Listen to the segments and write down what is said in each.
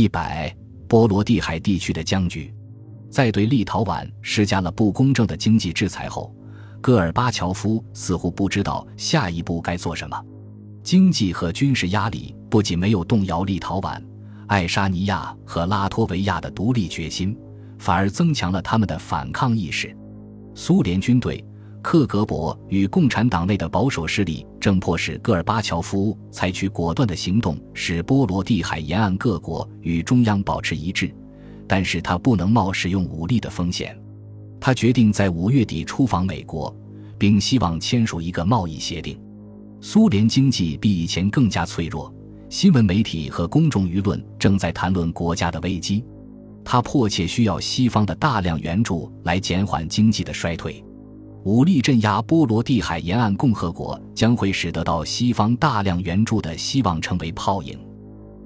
一百，波罗的海地区的僵局，在对立陶宛施加了不公正的经济制裁后，戈尔巴乔夫似乎不知道下一步该做什么。经济和军事压力不仅没有动摇立陶宛、爱沙尼亚和拉脱维亚的独立决心，反而增强了他们的反抗意识。苏联军队。克格勃与共产党内的保守势力正迫使戈尔巴乔夫采取果断的行动，使波罗的海沿岸各国与中央保持一致，但是他不能冒使用武力的风险。他决定在五月底出访美国，并希望签署一个贸易协定。苏联经济比以前更加脆弱，新闻媒体和公众舆论正在谈论国家的危机，他迫切需要西方的大量援助来减缓经济的衰退。武力镇压波罗的海沿岸共和国将会使得到西方大量援助的希望成为泡影。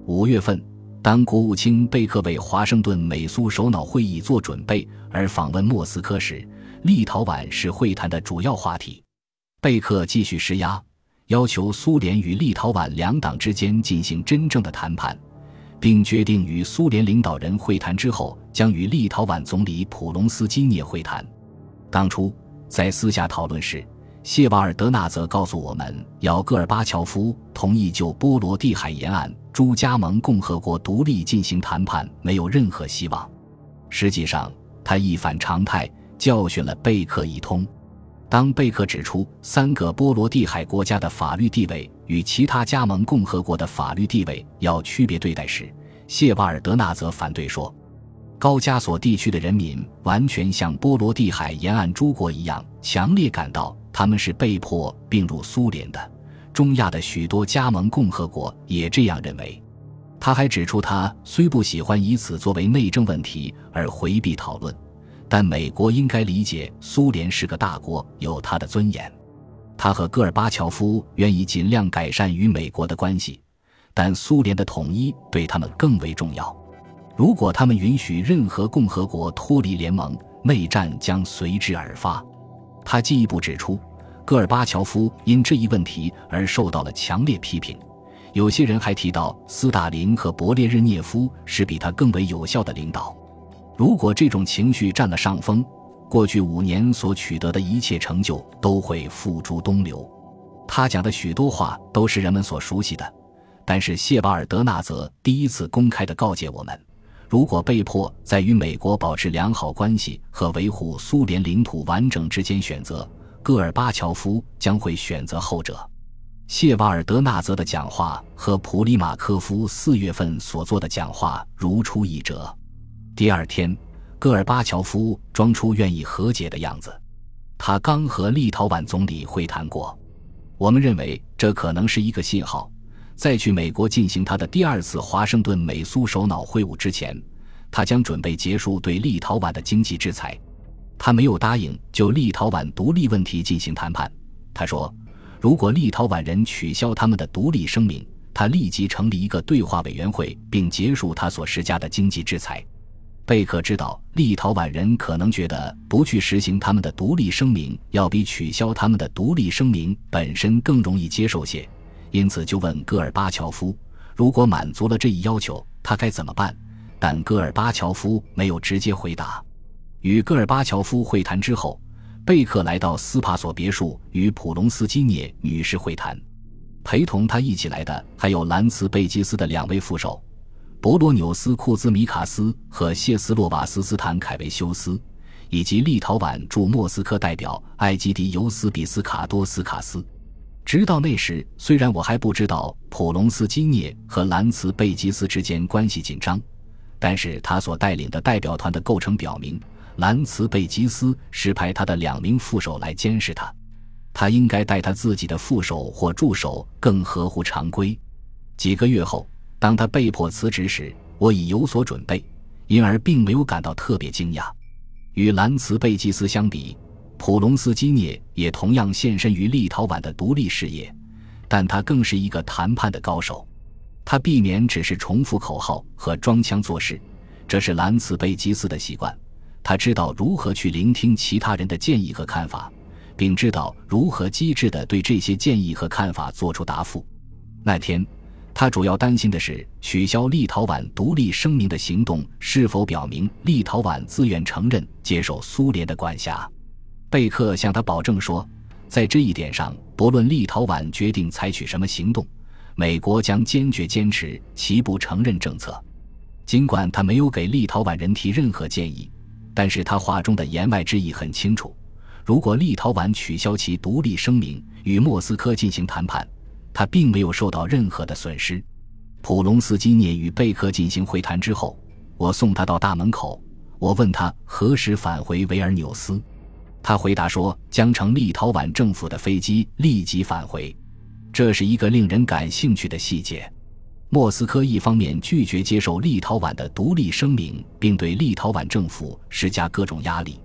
五月份，当国务卿贝克为华盛顿美苏首脑会议做准备而访问莫斯科时，立陶宛是会谈的主要话题。贝克继续施压，要求苏联与立陶宛两党之间进行真正的谈判，并决定与苏联领导人会谈之后，将与立陶宛总理普隆斯基涅会谈。当初。在私下讨论时，谢瓦尔德纳则告诉我们，要戈尔巴乔夫同意就波罗的海沿岸诸加盟共和国独立进行谈判没有任何希望。实际上，他一反常态，教训了贝克一通。当贝克指出三个波罗的海国家的法律地位与其他加盟共和国的法律地位要区别对待时，谢瓦尔德纳则反对说。高加索地区的人民完全像波罗的海沿岸诸国一样，强烈感到他们是被迫并入苏联的。中亚的许多加盟共和国也这样认为。他还指出，他虽不喜欢以此作为内政问题而回避讨论，但美国应该理解苏联是个大国，有它的尊严。他和戈尔巴乔夫愿意尽量改善与美国的关系，但苏联的统一对他们更为重要。如果他们允许任何共和国脱离联盟，内战将随之而发。他进一步指出，戈尔巴乔夫因这一问题而受到了强烈批评。有些人还提到，斯大林和勃列日涅夫是比他更为有效的领导。如果这种情绪占了上风，过去五年所取得的一切成就都会付诸东流。他讲的许多话都是人们所熟悉的，但是谢瓦尔德纳泽第一次公开的告诫我们。如果被迫在与美国保持良好关系和维护苏联领土完整之间选择，戈尔巴乔夫将会选择后者。谢瓦尔德纳泽的讲话和普里马科夫四月份所做的讲话如出一辙。第二天，戈尔巴乔夫装出愿意和解的样子。他刚和立陶宛总理会谈过。我们认为这可能是一个信号。在去美国进行他的第二次华盛顿美苏首脑会晤之前，他将准备结束对立陶宛的经济制裁。他没有答应就立陶宛独立问题进行谈判。他说，如果立陶宛人取消他们的独立声明，他立即成立一个对话委员会，并结束他所施加的经济制裁。贝克知道立陶宛人可能觉得不去实行他们的独立声明，要比取消他们的独立声明本身更容易接受些。因此，就问戈尔巴乔夫，如果满足了这一要求，他该怎么办？但戈尔巴乔夫没有直接回答。与戈尔巴乔夫会谈之后，贝克来到斯帕索别墅与普隆斯基涅女士会谈。陪同他一起来的还有兰茨贝基斯的两位副手，博罗纽斯库兹米卡斯和谢斯洛瓦斯斯坦凯维修斯，以及立陶宛驻莫斯科代表埃基迪尤斯比斯卡多斯卡斯。直到那时，虽然我还不知道普隆斯基涅和兰茨贝吉斯之间关系紧张，但是他所带领的代表团的构成表明，兰茨贝吉斯是派他的两名副手来监视他。他应该带他自己的副手或助手更合乎常规。几个月后，当他被迫辞职时，我已有所准备，因而并没有感到特别惊讶。与兰茨贝吉斯相比，普隆斯基涅也同样献身于立陶宛的独立事业，但他更是一个谈判的高手。他避免只是重复口号和装腔作势，这是兰茨贝吉斯的习惯。他知道如何去聆听其他人的建议和看法，并知道如何机智地对这些建议和看法作出答复。那天，他主要担心的是取消立陶宛独立声明的行动是否表明立陶宛自愿承认接受苏联的管辖。贝克向他保证说，在这一点上，不论立陶宛决定采取什么行动，美国将坚决坚持其不承认政策。尽管他没有给立陶宛人提任何建议，但是他话中的言外之意很清楚：如果立陶宛取消其独立声明，与莫斯科进行谈判，他并没有受到任何的损失。普隆斯基涅与贝克进行会谈之后，我送他到大门口，我问他何时返回维尔纽斯，他回答说将乘立陶宛政府的飞机立即返回。这是一个令人感兴趣的细节。莫斯科一方面拒绝接受立陶宛的独立声明，并对立陶宛政府施加各种压力，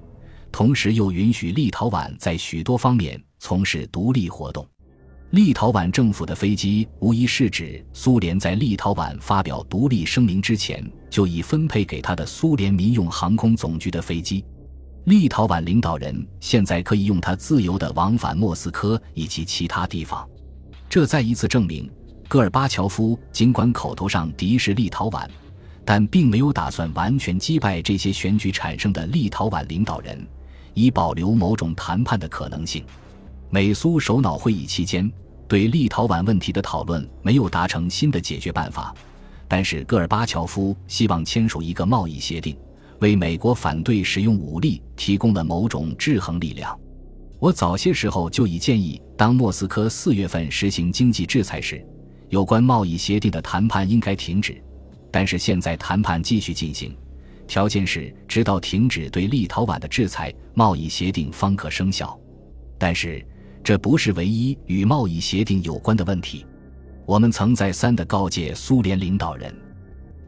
同时又允许立陶宛在许多方面从事独立活动。立陶宛政府的飞机无疑是指苏联在立陶宛发表独立声明之前就已分配给他的苏联民用航空总局的飞机。立陶宛领导人现在可以用它自由地往返莫斯科以及其他地方。这再一次证明。戈尔巴乔夫尽管口头上敌视立陶宛，但并没有打算完全击败这些选举产生的立陶宛领导人，以保留某种谈判的可能性。美苏首脑会议期间，对立陶宛问题的讨论没有达成新的解决办法，但是戈尔巴乔夫希望签署一个贸易协定，为美国反对使用武力提供了某种制衡力量。我早些时候就已建议，当莫斯科四月份实行经济制裁时。有关贸易协定的谈判应该停止，但是现在谈判继续进行，条件是直到停止对立陶宛的制裁，贸易协定方可生效。但是这不是唯一与贸易协定有关的问题。我们曾再三地告诫苏联领导人，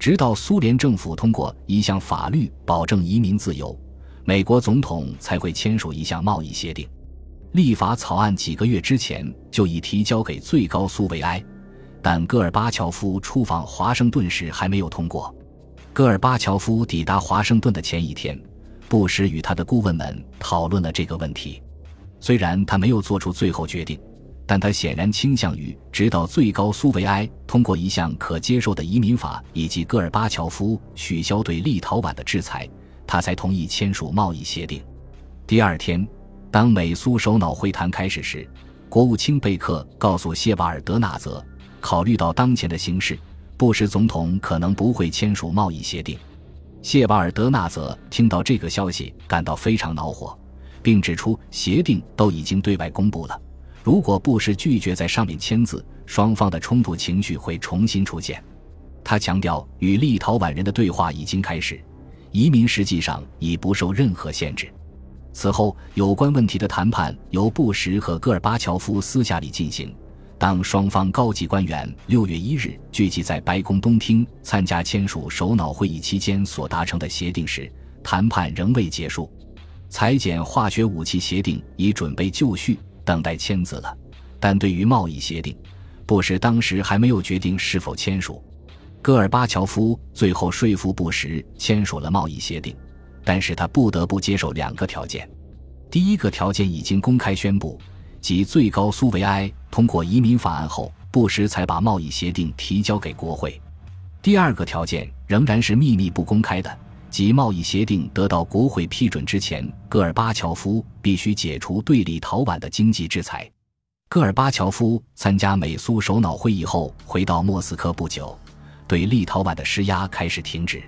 直到苏联政府通过一项法律保证移民自由，美国总统才会签署一项贸易协定。立法草案几个月之前就已提交给最高苏维埃。但戈尔巴乔夫出访华盛顿时还没有通过。戈尔巴乔夫抵达华盛顿的前一天，布什与他的顾问们讨论了这个问题。虽然他没有做出最后决定，但他显然倾向于直到最高苏维埃通过一项可接受的移民法，以及戈尔巴乔夫取消对立陶宛的制裁，他才同意签署贸易协定。第二天，当美苏首脑会谈开始时，国务卿贝克告诉谢瓦尔德纳泽。考虑到当前的形势，布什总统可能不会签署贸易协定。谢瓦尔德纳泽听到这个消息，感到非常恼火，并指出协定都已经对外公布了。如果布什拒绝在上面签字，双方的冲突情绪会重新出现。他强调，与立陶宛人的对话已经开始，移民实际上已不受任何限制。此后，有关问题的谈判由布什和戈尔巴乔夫私下里进行。当双方高级官员六月一日聚集在白宫东厅参加签署首脑会议期间所达成的协定时，谈判仍未结束。裁减化学武器协定已准备就绪，等待签字了。但对于贸易协定，布什当时还没有决定是否签署。戈尔巴乔夫最后说服布什签署了贸易协定，但是他不得不接受两个条件。第一个条件已经公开宣布。即最高苏维埃通过移民法案后，布什才把贸易协定提交给国会。第二个条件仍然是秘密不公开的，即贸易协定得到国会批准之前，戈尔巴乔夫必须解除对立陶宛的经济制裁。戈尔巴乔夫参加美苏首脑会议后回到莫斯科不久，对立陶宛的施压开始停止。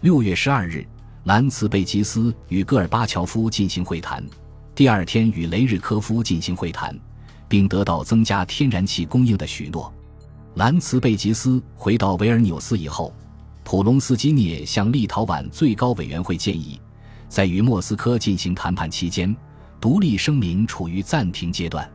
六月十二日，兰茨贝吉斯与戈尔巴乔夫进行会谈。第二天与雷日科夫进行会谈，并得到增加天然气供应的许诺。兰茨贝吉斯回到维尔纽斯以后，普隆斯基涅向立陶宛最高委员会建议，在与莫斯科进行谈判期间，独立声明处于暂停阶段。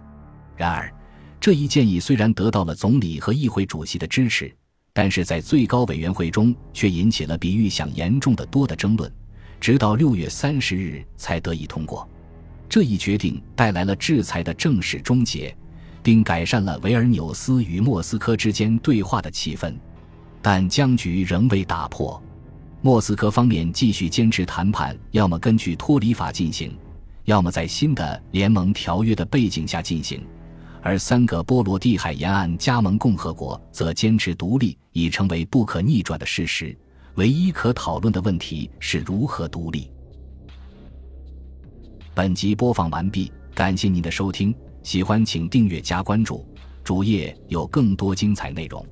然而，这一建议虽然得到了总理和议会主席的支持，但是在最高委员会中却引起了比预想严重的多的争论，直到六月三十日才得以通过。这一决定带来了制裁的正式终结，并改善了维尔纽斯与莫斯科之间对话的气氛，但僵局仍未打破。莫斯科方面继续坚持谈判，要么根据脱离法进行，要么在新的联盟条约的背景下进行，而三个波罗的海沿岸加盟共和国则坚持独立，已成为不可逆转的事实。唯一可讨论的问题是如何独立。本集播放完毕，感谢您的收听，喜欢请订阅加关注，主页有更多精彩内容。